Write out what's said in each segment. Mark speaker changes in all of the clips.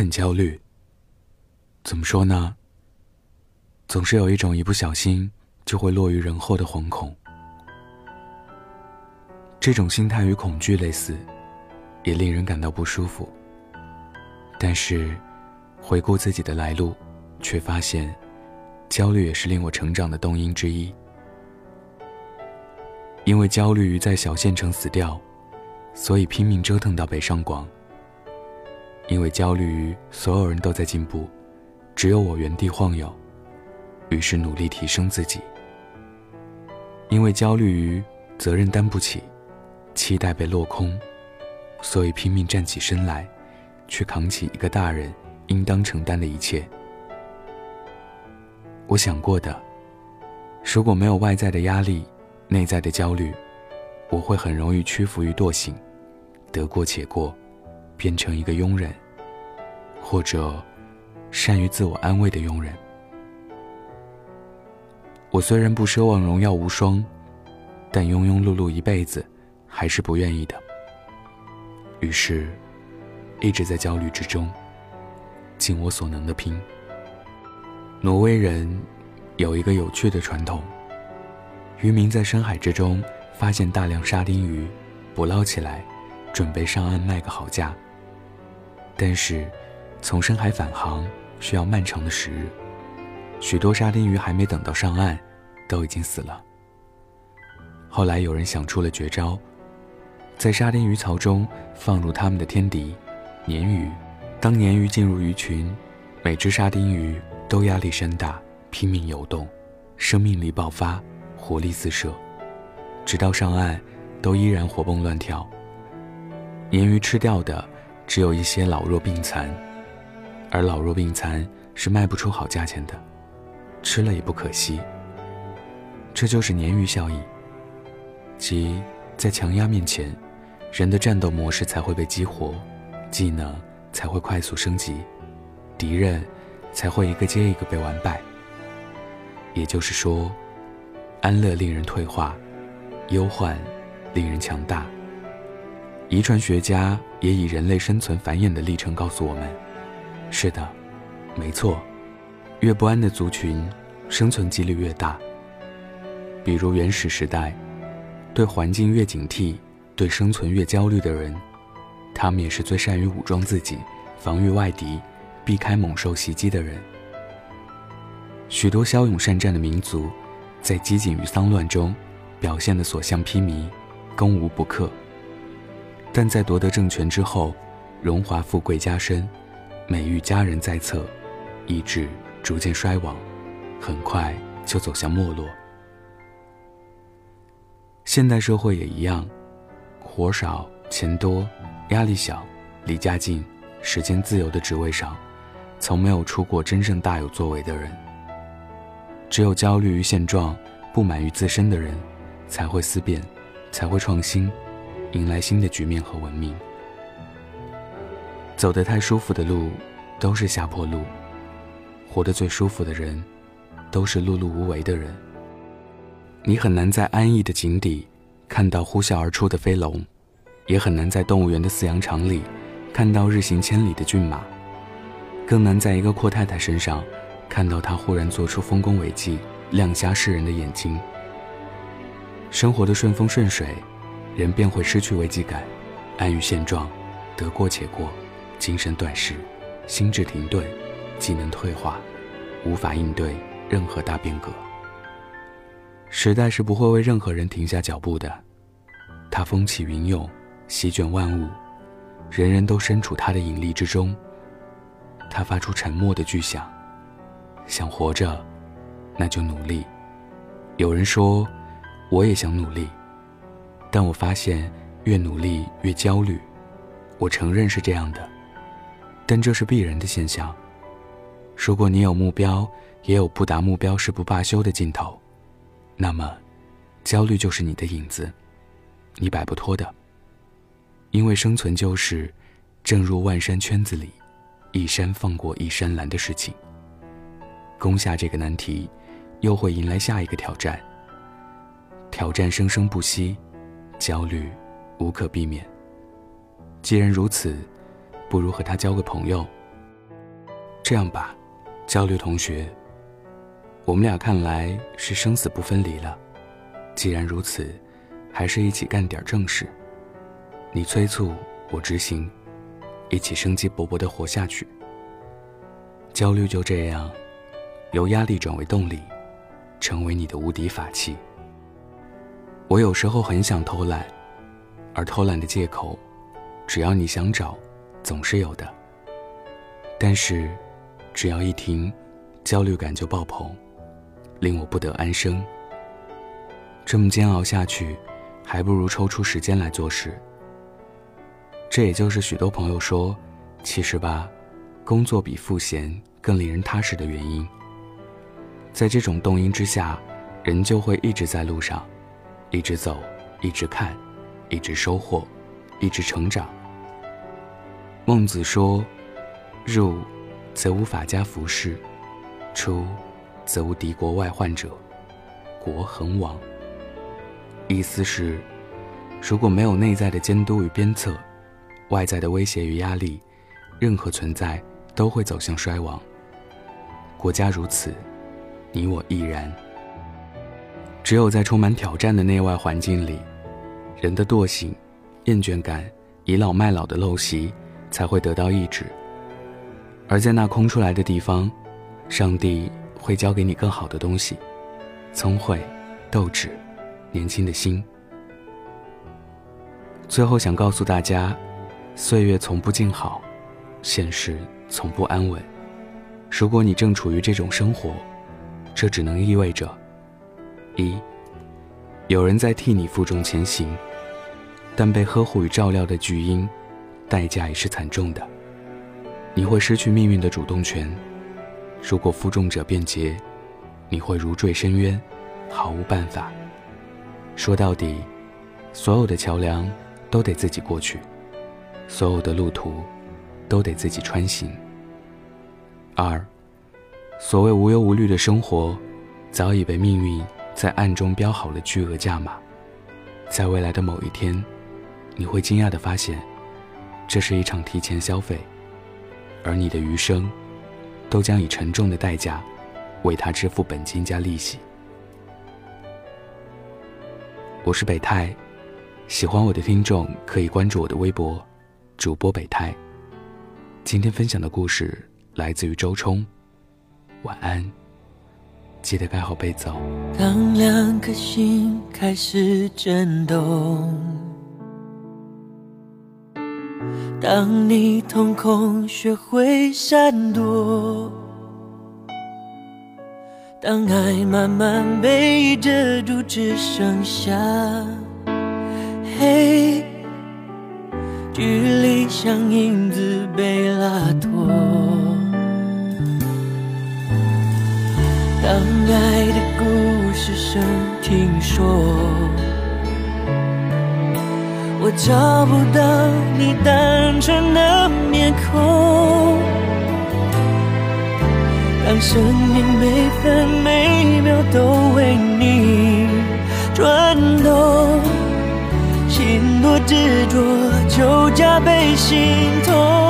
Speaker 1: 很焦虑。怎么说呢？总是有一种一不小心就会落于人后的惶恐。这种心态与恐惧类似，也令人感到不舒服。但是，回顾自己的来路，却发现，焦虑也是令我成长的动因之一。因为焦虑于在小县城死掉，所以拼命折腾到北上广。因为焦虑于所有人都在进步，只有我原地晃悠，于是努力提升自己。因为焦虑于责任担不起，期待被落空，所以拼命站起身来。去扛起一个大人应当承担的一切。我想过的，如果没有外在的压力，内在的焦虑，我会很容易屈服于惰性，得过且过，变成一个庸人，或者善于自我安慰的庸人。我虽然不奢望荣耀无双，但庸庸碌碌一辈子，还是不愿意的。于是。一直在焦虑之中，尽我所能的拼。挪威人有一个有趣的传统：渔民在深海之中发现大量沙丁鱼，捕捞起来，准备上岸卖个好价。但是，从深海返航需要漫长的时日，许多沙丁鱼还没等到上岸，都已经死了。后来有人想出了绝招，在沙丁鱼槽中放入他们的天敌。鲶鱼，当鲶鱼进入鱼群，每只沙丁鱼都压力山大，拼命游动，生命力爆发，活力四射，直到上岸，都依然活蹦乱跳。鲶鱼吃掉的只有一些老弱病残，而老弱病残是卖不出好价钱的，吃了也不可惜。这就是鲶鱼效应，即在强压面前，人的战斗模式才会被激活。技能才会快速升级，敌人才会一个接一个被完败。也就是说，安乐令人退化，忧患令人强大。遗传学家也以人类生存繁衍的历程告诉我们：是的，没错，越不安的族群，生存几率越大。比如原始时代，对环境越警惕，对生存越焦虑的人。他们也是最善于武装自己、防御外敌、避开猛兽袭击的人。许多骁勇善战的民族，在饥馑与丧乱中，表现得所向披靡、攻无不克。但在夺得政权之后，荣华富贵加身，美誉佳人在侧，意志逐渐衰亡，很快就走向没落。现代社会也一样，活少钱多。压力小，离家近，时间自由的职位上，从没有出过真正大有作为的人。只有焦虑于现状、不满于自身的人，才会思辨，才会创新，迎来新的局面和文明。走得太舒服的路，都是下坡路；活得最舒服的人，都是碌碌无为的人。你很难在安逸的井底，看到呼啸而出的飞龙。也很难在动物园的饲养场里看到日行千里的骏马，更难在一个阔太太身上看到她忽然做出丰功伟绩、亮瞎世人的眼睛。生活的顺风顺水，人便会失去危机感，安于现状，得过且过，精神短视，心智停顿，技能退化，无法应对任何大变革。时代是不会为任何人停下脚步的，它风起云涌。席卷万物，人人都身处它的引力之中。它发出沉默的巨响。想活着，那就努力。有人说，我也想努力，但我发现越努力越焦虑。我承认是这样的，但这是必然的现象。如果你有目标，也有不达目标誓不罢休的劲头，那么，焦虑就是你的影子，你摆不脱的。因为生存就是，正入万山圈子里，一山放过一山拦的事情。攻下这个难题，又会迎来下一个挑战。挑战生生不息，焦虑无可避免。既然如此，不如和他交个朋友，这样吧，焦虑同学，我们俩看来是生死不分离了。既然如此，还是一起干点正事。你催促，我执行，一起生机勃勃地活下去。焦虑就这样，由压力转为动力，成为你的无敌法器。我有时候很想偷懒，而偷懒的借口，只要你想找，总是有的。但是，只要一停，焦虑感就爆棚，令我不得安生。这么煎熬下去，还不如抽出时间来做事。这也就是许多朋友说，其实吧，工作比赋闲更令人踏实的原因。在这种动因之下，人就会一直在路上。一直走，一直看，一直收获，一直成长。孟子说：“入，则无法家服饰；出，则无敌国外患者，国恒亡。”意思是，如果没有内在的监督与鞭策，外在的威胁与压力，任何存在都会走向衰亡。国家如此，你我亦然。只有在充满挑战的内外环境里，人的惰性、厌倦感、倚老卖老的陋习才会得到抑制。而在那空出来的地方，上帝会教给你更好的东西：聪慧、斗志、年轻的心。最后想告诉大家，岁月从不静好，现实从不安稳。如果你正处于这种生活，这只能意味着。一，有人在替你负重前行，但被呵护与照料的巨婴，代价也是惨重的。你会失去命运的主动权。如果负重者变节，你会如坠深渊，毫无办法。说到底，所有的桥梁都得自己过去，所有的路途都得自己穿行。二，所谓无忧无虑的生活，早已被命运。在暗中标好了巨额价码，在未来的某一天，你会惊讶地发现，这是一场提前消费，而你的余生，都将以沉重的代价，为他支付本金加利息。我是北泰，喜欢我的听众可以关注我的微博，主播北泰。今天分享的故事来自于周冲，晚安。记得盖好被子。
Speaker 2: 当两颗心开始震动，当你瞳孔学会闪躲，当爱慢慢被遮住，只剩下黑，距离像影子被拉脱。当爱的故事声听说，我找不到你单纯的面孔。当生命每分每秒都为你转动，心多执着就加倍心痛。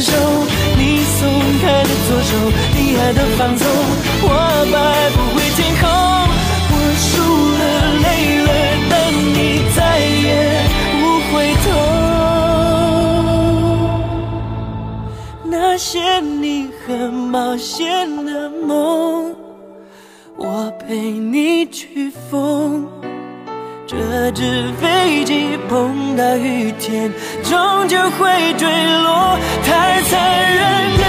Speaker 2: 手，你松开的左手，你爱的放纵，我摆不回天空。我输了，累了，但你再也不回头。那些你很冒险纸飞机碰到雨天，终究会坠落。太残忍的